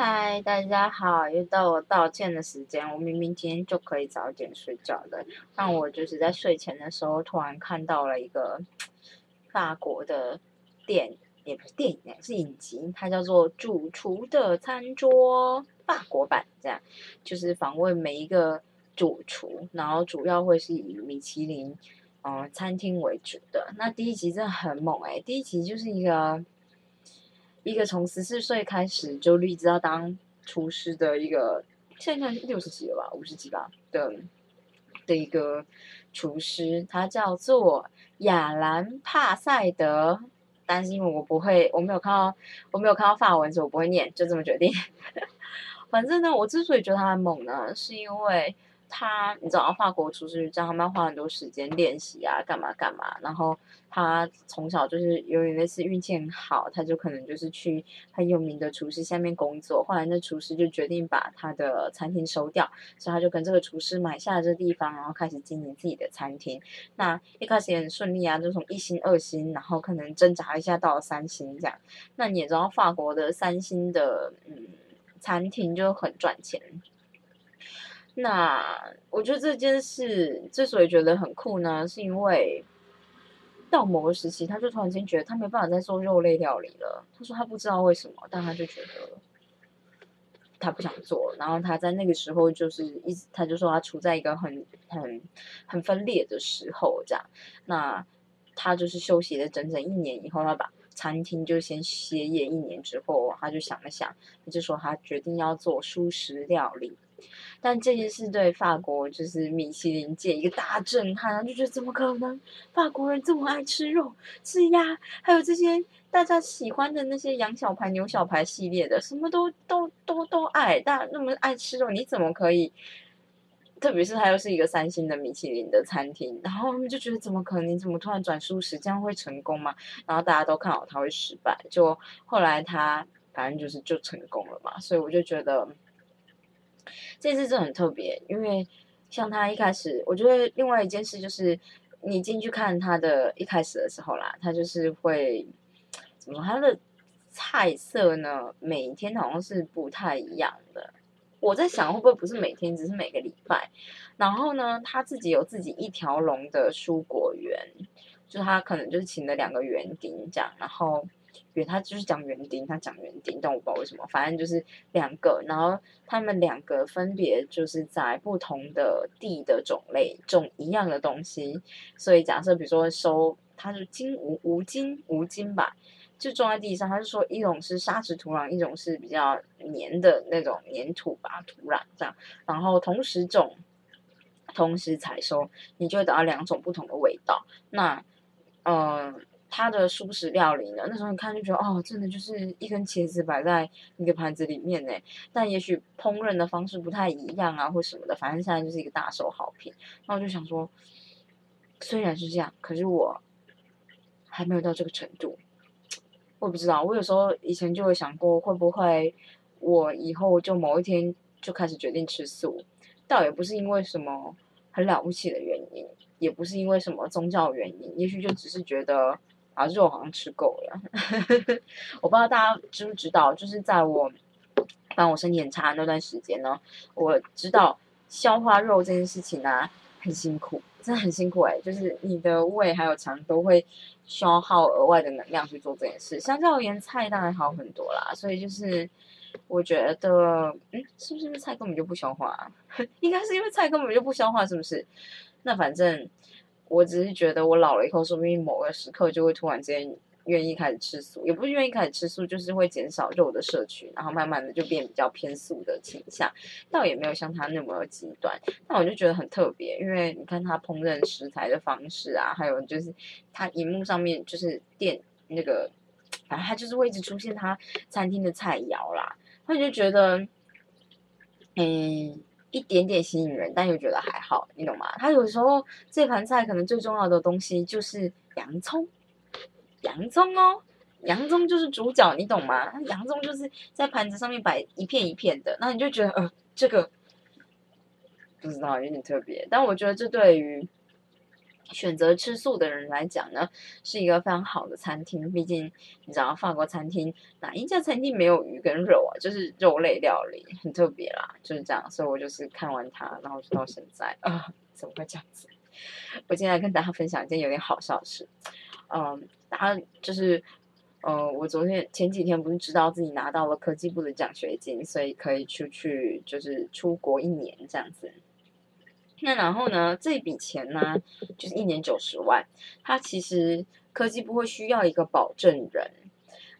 嗨，大家好，又到我道歉的时间。我明明今天就可以早点睡觉的，但我就是在睡前的时候突然看到了一个法国的电，也不是电影，是影集，它叫做《主厨的餐桌》法国版，这样就是访问每一个主厨，然后主要会是以米其林嗯餐厅为主的。那第一集真的很猛诶，第一集就是一个。一个从十四岁开始就立志要当厨师的一个，现在六十几了吧，五十几吧的的一个厨师，他叫做亚兰帕塞德。担心我不会，我没有看到，我没有看到法文，所以我不会念，就这么决定。反正呢，我之所以觉得他很猛呢，是因为。他，你知道，法国厨师这样，他们要花很多时间练习啊，干嘛干嘛。然后他从小就是由于类似运气很好，他就可能就是去很有名的厨师下面工作。后来那厨师就决定把他的餐厅收掉，所以他就跟这个厨师买下这地方，然后开始经营自己的餐厅。那一开始也很顺利啊，就从一星、二星，然后可能挣扎一下到了三星这样。那你也知道，法国的三星的嗯餐厅就很赚钱。那我觉得这件事之所以觉得很酷呢，是因为到某个时期，他就突然间觉得他没办法再做肉类料理了。他说他不知道为什么，但他就觉得他不想做。然后他在那个时候就是一直，他就说他处在一个很很很分裂的时候，这样。那他就是休息了整整一年以后，他把餐厅就先歇业一年之后，他就想了想，他就说他决定要做素食料理。但这件事对法国就是米其林界一个大震撼，就觉得怎么可能？法国人这么爱吃肉、吃鸭，还有这些大家喜欢的那些羊小排、牛小排系列的，什么都都都都爱，大那么爱吃肉，你怎么可以？特别是他又是一个三星的米其林的餐厅，然后他们就觉得怎么可能？你怎么突然转素食？这样会成功吗？然后大家都看好他会失败，就后来他反正就是就成功了嘛，所以我就觉得。这次真的很特别，因为像他一开始，我觉得另外一件事就是，你进去看他的一开始的时候啦，他就是会怎么？他的菜色呢，每天好像是不太一样的。我在想，会不会不是每天，只是每个礼拜？然后呢，他自己有自己一条龙的蔬果园，就他可能就是请了两个园丁这样，然后。因为他就是讲园丁，他讲园丁，但我不知道为什么，反正就是两个，然后他们两个分别就是在不同的地的种类种一样的东西，所以假设比如说收，它是金无无金无金吧，就种在地上，他是说一种是沙石土壤，一种是比较黏的那种黏土吧土壤这样，然后同时种，同时采收，你就会得到两种不同的味道。那，嗯。他的素食料理呢？那时候你看就觉得哦，真的就是一根茄子摆在一个盘子里面呢。但也许烹饪的方式不太一样啊，或什么的，反正现在就是一个大受好评。那我就想说，虽然是这样，可是我还没有到这个程度。我不知道，我有时候以前就会想过，会不会我以后就某一天就开始决定吃素？倒也不是因为什么很了不起的原因，也不是因为什么宗教原因，也许就只是觉得。啊，肉好像吃够了，我不知道大家知不知道，就是在我，帮我身体很差那段时间呢，我知道消化肉这件事情呢很辛苦，真的很辛苦哎，就是你的胃还有肠都会消耗额外的能量去做这件事。相较而言，菜当然好很多啦，所以就是我觉得，嗯，是不是菜根本就不消化？应该是因为菜根本就不消化，是不是？那反正。我只是觉得我老了以后，说不定某个时刻就会突然间愿意开始吃素，也不是愿意开始吃素，就是会减少肉的摄取，然后慢慢的就变比较偏素的倾向，倒也没有像他那么极端。那我就觉得很特别，因为你看他烹饪食材的方式啊，还有就是他荧幕上面就是店那个，反正他就是会一直出现他餐厅的菜肴啦，他就觉得，嗯。一点点吸引人，但又觉得还好，你懂吗？他有时候这盘菜可能最重要的东西就是洋葱，洋葱哦，洋葱就是主角，你懂吗？洋葱就是在盘子上面摆一片一片的，那你就觉得呃，这个不知道有点特别，但我觉得这对于选择吃素的人来讲呢，是一个非常好的餐厅。毕竟你知道，法国餐厅哪一家餐厅没有鱼跟肉啊？就是肉类料理，很特别啦，就是这样。所以我就是看完它，然后就到现在啊，怎么会这样子？我今天来跟大家分享一件有点好笑的事。嗯，大家就是，呃，我昨天前几天不是知道自己拿到了科技部的奖学金，所以可以出去就是出国一年这样子。那然后呢？这笔钱呢，就是一年九十万。它其实科技部会需要一个保证人，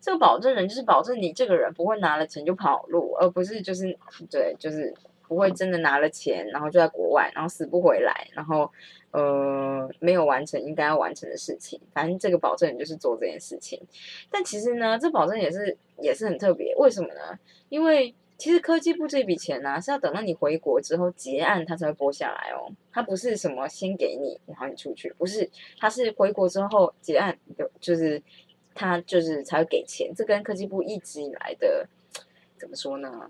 这个保证人就是保证你这个人不会拿了钱就跑路，而不是就是对，就是不会真的拿了钱，然后就在国外，然后死不回来，然后呃没有完成应该要完成的事情。反正这个保证人就是做这件事情。但其实呢，这保证也是也是很特别，为什么呢？因为其实科技部这笔钱呢，是要等到你回国之后结案，他才会拨下来哦。他不是什么先给你，然后你出去，不是，他是回国之后结案，有就是他就是才会给钱。这跟科技部一直以来的怎么说呢？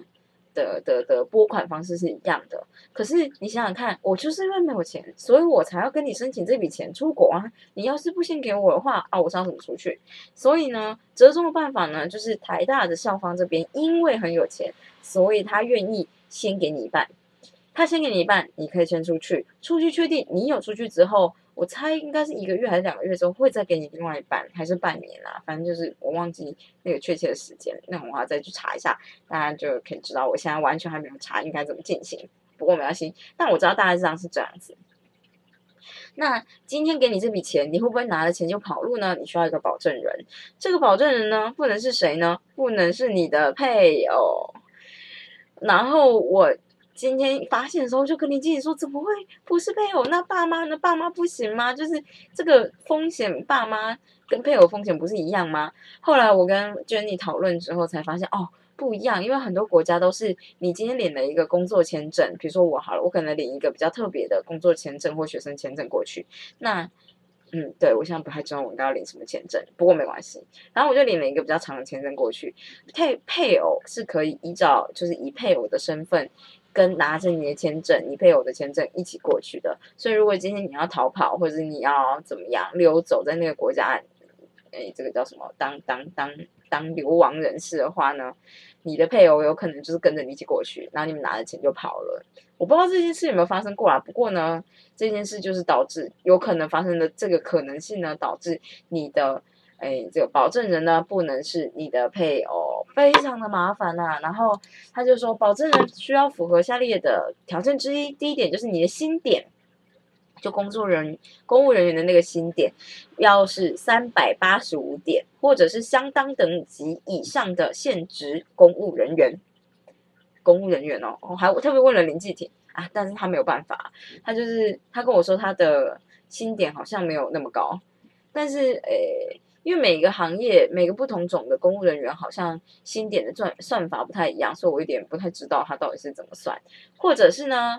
的的的拨款方式是一样的，可是你想想看，我就是因为没有钱，所以我才要跟你申请这笔钱出国啊。你要是不先给我的话啊，我知道怎么出去。所以呢，折中的办法呢，就是台大的校方这边因为很有钱，所以他愿意先给你一半。他先给你一半，你可以先出去，出去确定你有出去之后。我猜应该是一个月还是两个月之后会再给你另外一半，还是半年啦？反正就是我忘记那个确切的时间，那我要再去查一下，大家就可以知道。我现在完全还没有查应该怎么进行，不过没关系。但我知道大概上是这样子。那今天给你这笔钱，你会不会拿了钱就跑路呢？你需要一个保证人，这个保证人呢，不能是谁呢？不能是你的配偶。然后我。今天发现的时候，就跟林经理说：“怎么会不是配偶？那爸妈呢？爸妈不行吗？就是这个风险，爸妈跟配偶风险不是一样吗？”后来我跟 Jenny 讨论之后，才发现哦，不一样。因为很多国家都是你今天领了一个工作签证，比如说我好了，我可能领一个比较特别的工作签证或学生签证过去。那嗯，对我现在不太知道我应该要领什么签证，不过没关系。然后我就领了一个比较长的签证过去。配配偶是可以依照就是以配偶的身份。跟拿着你的签证，你配偶的签证一起过去的。所以，如果今天你要逃跑，或者你要怎么样溜走在那个国家，哎，这个叫什么？当当当当流亡人士的话呢，你的配偶有可能就是跟着你一起过去，然后你们拿着钱就跑了。我不知道这件事有没有发生过啊。不过呢，这件事就是导致有可能发生的这个可能性呢，导致你的。哎，这个保证人呢，不能是你的配偶，非常的麻烦呐。然后他就说，保证人需要符合下列的条件之一，第一点就是你的新点，就工作人公务人员的那个薪点，要是三百八十五点，或者是相当等级以上的现职公务人员，公务人员哦，我还特别问了林继廷啊，但是他没有办法，他就是他跟我说他的薪点好像没有那么高，但是诶。因为每个行业、每个不同种的公务人员，好像薪点的算算法不太一样，所以我有点不太知道他到底是怎么算。或者是呢，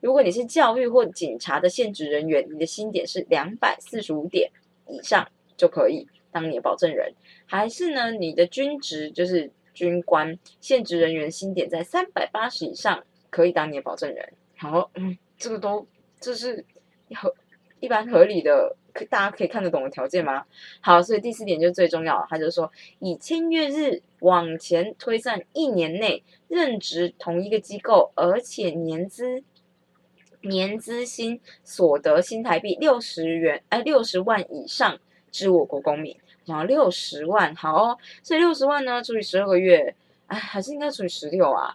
如果你是教育或警察的现职人员，你的薪点是两百四十五点以上就可以当你的保证人；还是呢，你的军职就是军官现职人员薪点在三百八十以上，可以当你的保证人。好，嗯，这个都这是合一般合理的。大家可以看得懂的条件吗？好，所以第四点就最重要了他就说以签约日往前推算一年内任职同一个机构，而且年资年资薪所得新台币六十元，哎，六十万以上之我国公民。然后六十万，好哦，所以六十万呢除以十二个月，哎，还是应该除以十六啊。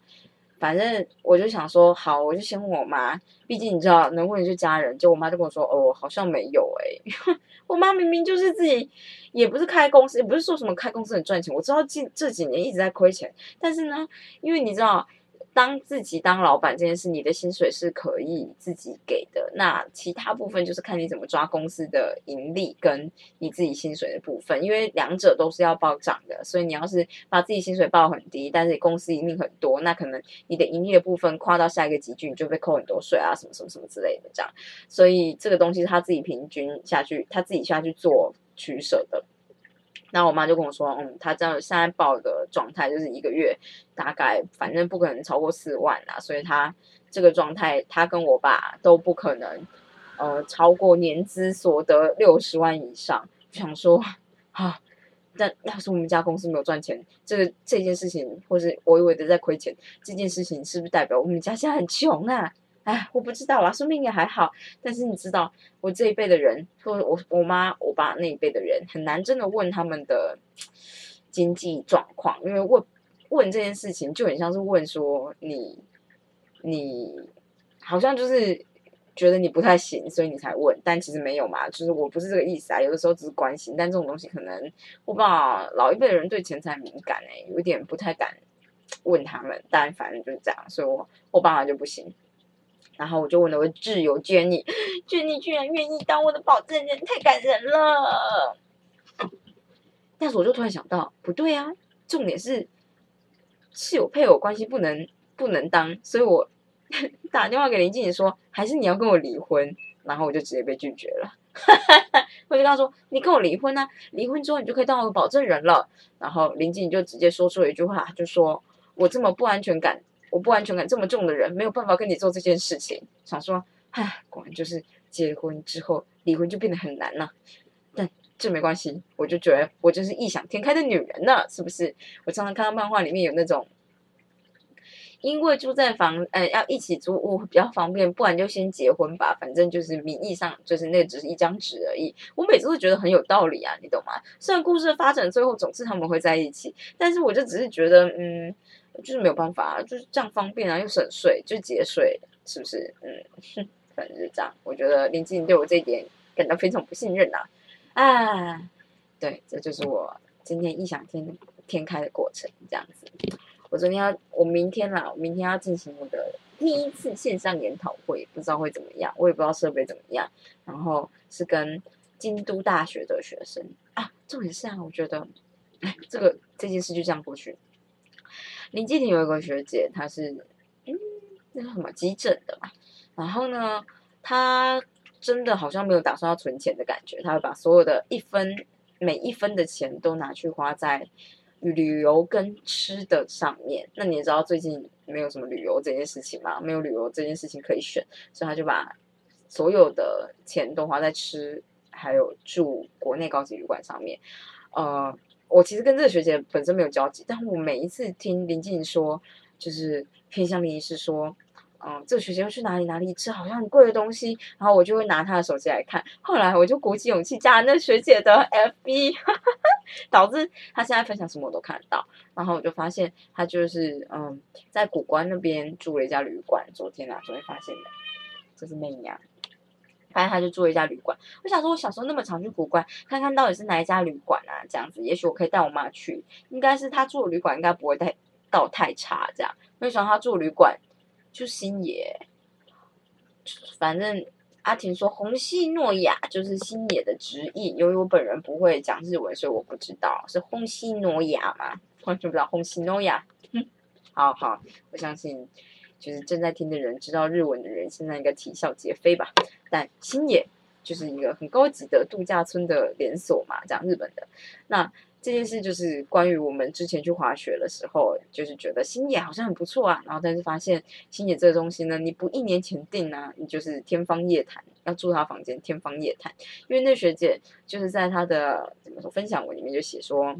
反正我就想说，好，我就先问我妈，毕竟你知道，能问就家人。就我妈就跟我说，哦，好像没有哎。我妈明明就是自己，也不是开公司，也不是说什么开公司很赚钱。我知道近这几年一直在亏钱，但是呢，因为你知道。当自己当老板这件事，你的薪水是可以自己给的。那其他部分就是看你怎么抓公司的盈利跟你自己薪水的部分，因为两者都是要报涨的。所以你要是把自己薪水报很低，但是公司盈利很多，那可能你的盈利的部分跨到下一个集聚，你就被扣很多税啊，什么什么什么之类的这样。所以这个东西他自己平均下去，他自己下去做取舍的。然后我妈就跟我说，嗯，她这样现在报的状态就是一个月大概反正不可能超过四万啦，所以她这个状态，她跟我爸都不可能呃超过年资所得六十万以上。想说，啊，但要是我们家公司没有赚钱，这个这件事情，或是我以为的在亏钱，这件事情是不是代表我们家现在很穷啊？哎，我不知道啦，说不定也还好。但是你知道，我这一辈的人，或我我妈我爸那一辈的人，很难真的问他们的经济状况，因为问问这件事情，就很像是问说你你好像就是觉得你不太行，所以你才问，但其实没有嘛，就是我不是这个意思啊。有的时候只是关心，但这种东西可能我爸，老一辈的人对钱财敏感哎，有点不太敢问他们。但反正就是这样，所以我我爸爸就不行。然后我就问了我挚友 Jenny，居然愿意当我的保证人，太感人了。但是我就突然想到，不对啊，重点是是有配偶关系不能不能当，所以我 打电话给林静怡说，还是你要跟我离婚。然后我就直接被拒绝了。我就跟他说，你跟我离婚啊，离婚之后你就可以当我的保证人了。然后林静怡就直接说出了一句话，就说我这么不安全感。我不安全感这么重的人，没有办法跟你做这件事情。想说，唉，果然就是结婚之后离婚就变得很难了。但这没关系，我就觉得我就是异想天开的女人呢，是不是？我常常看到漫画里面有那种，因为住在房，呃，要一起租屋比较方便，不然就先结婚吧，反正就是名义上就是那只是一张纸而已。我每次都觉得很有道理啊，你懂吗？虽然故事的发展最后总是他们会在一起，但是我就只是觉得，嗯。就是没有办法啊，就是这样方便啊，又省税，就节税，是不是？嗯，反正是这样。我觉得林志颖对我这一点感到非常不信任呐。啊，对，这就是我今天异想天天开的过程，这样子。我昨天要，我明天啦，我明天要进行我的第一次线上研讨会，不知道会怎么样，我也不知道设备怎么样。然后是跟京都大学的学生啊，重点是啊，我觉得，哎，这个这件事就这样过去。林继廷有一个学姐，她是嗯，那什么急诊的嘛。然后呢，她真的好像没有打算要存钱的感觉，她会把所有的一分每一分的钱都拿去花在旅游跟吃的上面。那你也知道最近没有什么旅游这件事情嘛，没有旅游这件事情可以选，所以她就把所有的钱都花在吃还有住国内高级旅馆上面，呃。我其实跟这个学姐本身没有交集，但我每一次听林静说，就是偏向林医师说，嗯，这个学姐要去哪里哪里吃好像很贵的东西，然后我就会拿她的手机来看。后来我就鼓起勇气加了那学姐的 FB，导致她现在分享什么我都看得到。然后我就发现她就是嗯，在古关那边住了一家旅馆。昨天啊，昨天发现的，这是媚娘。反正他就住一家旅馆。我想说，我小时候那么常去古关，看看到底是哪一家旅馆啊？这样子，也许我可以带我妈去。应该是他住的旅馆，应该不会太到太差。这样，没想到他住旅馆就星野。反正阿婷说红西诺亚就是星野的直译，由于我本人不会讲日文，所以我不知道是红西诺亚吗？完全不知道红西诺亚。好好，我相信。就是正在听的人，知道日文的人，现在应该啼笑皆非吧？但新野就是一个很高级的度假村的连锁嘛，讲日本的。那这件事就是关于我们之前去滑雪的时候，就是觉得新野好像很不错啊，然后但是发现新野这个东西呢，你不一年前订呢，你就是天方夜谭，要住他房间天方夜谭。因为那学姐就是在她的怎么说分享文里面就写说。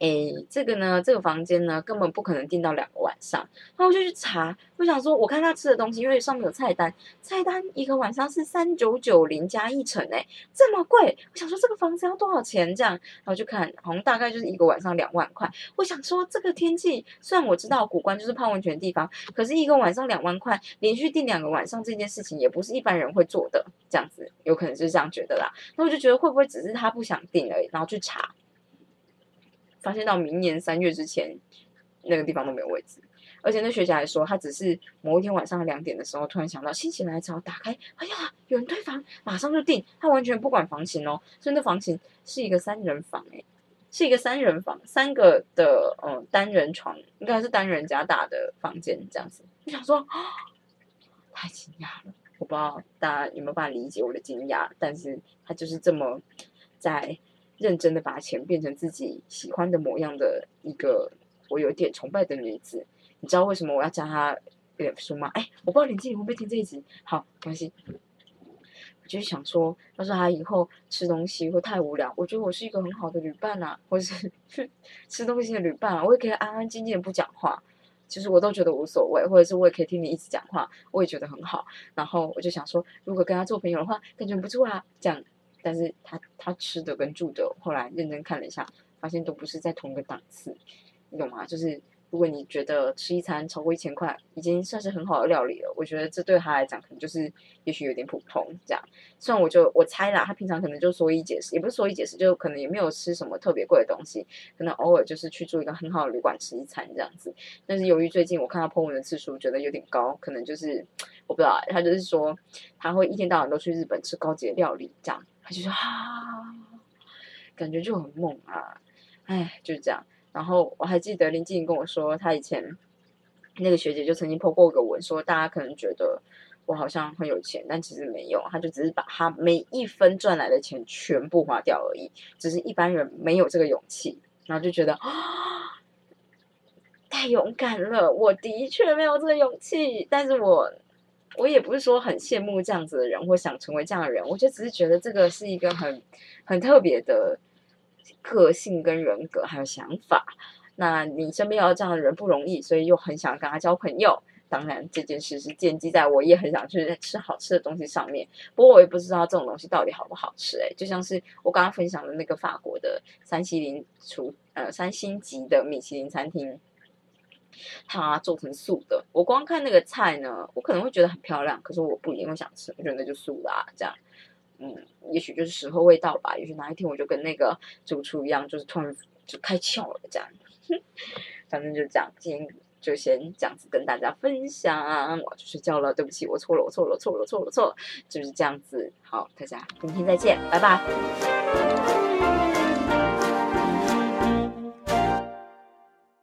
哎，这个呢，这个房间呢，根本不可能订到两个晚上。然后我就去查，我想说，我看他吃的东西，因为上面有菜单，菜单一个晚上是三九九零加一成，哎，这么贵。我想说，这个房子要多少钱？这样，然后就看，好像大概就是一个晚上两万块。我想说，这个天气，虽然我知道古关就是泡温泉的地方，可是一个晚上两万块，连续订两个晚上这件事情，也不是一般人会做的。这样子，有可能是这样觉得啦。那我就觉得，会不会只是他不想订而已？然后去查。发现到明年三月之前，那个地方都没有位置，而且那学姐还说，她只是某一天晚上两点的时候，突然想到心血来潮，打开，哎呀，有人退房，马上就订，她完全不管房型哦，所以那房型是一个三人房，诶，是一个三人房，三个的嗯单人床，应该是单人加大的房间这样子。我想说，太惊讶了，我不知道大家有没有办法理解我的惊讶，但是他就是这么在。认真的把钱变成自己喜欢的模样的一个我有点崇拜的女子，你知道为什么我要加她脸书吗？哎，我不知道林静玲会不会听这一集。好，没关系。就是想说，要是他以后吃东西会太无聊，我觉得我是一个很好的旅伴啊，或是吃东西的旅伴啊，我也可以安安静静的不讲话，其实我都觉得无所谓，或者是我也可以听你一直讲话，我也觉得很好。然后我就想说，如果跟他做朋友的话，感觉不错啊，这样。但是他他吃的跟住的，后来认真看了一下，发现都不是在同一个档次，你懂吗？就是。如果你觉得吃一餐超过一千块已经算是很好的料理了，我觉得这对他来讲可能就是也许有点普通这样。虽然我就我猜啦，他平常可能就说一解释，也不是说一解释，就可能也没有吃什么特别贵的东西，可能偶尔就是去住一个很好的旅馆吃一餐这样子。但是由于最近我看到 po 文的次数觉得有点高，可能就是 我不知道，他就是说他会一天到晚都去日本吃高级的料理这样，就说啊，感觉就很猛啊，哎，就是这样。然后我还记得林静跟我说，她以前那个学姐就曾经破过个文，说大家可能觉得我好像很有钱，但其实没有，他就只是把他每一分赚来的钱全部花掉而已。只是一般人没有这个勇气，然后就觉得啊，太勇敢了。我的确没有这个勇气，但是我我也不是说很羡慕这样子的人，或想成为这样的人，我就只是觉得这个是一个很很特别的。个性跟人格还有想法，那你身边有这样的人不容易，所以又很想跟他交朋友。当然这件事是建基在我也很想去吃好吃的东西上面。不过我也不知道这种东西到底好不好吃。诶，就像是我刚刚分享的那个法国的三星林厨呃三星级的米其林餐厅，它做成素的。我光看那个菜呢，我可能会觉得很漂亮，可是我不一定会想吃，我觉得那就素啦，这样。嗯，也许就是时候未到吧。也许哪一天我就跟那个主厨一样，就是突然就开窍了这样。反正就这样，今天就先这样子跟大家分享。我去睡觉了，对不起，我错了，我错了，错了，错了，错了，就是这样子。好，大家明天再见，拜拜。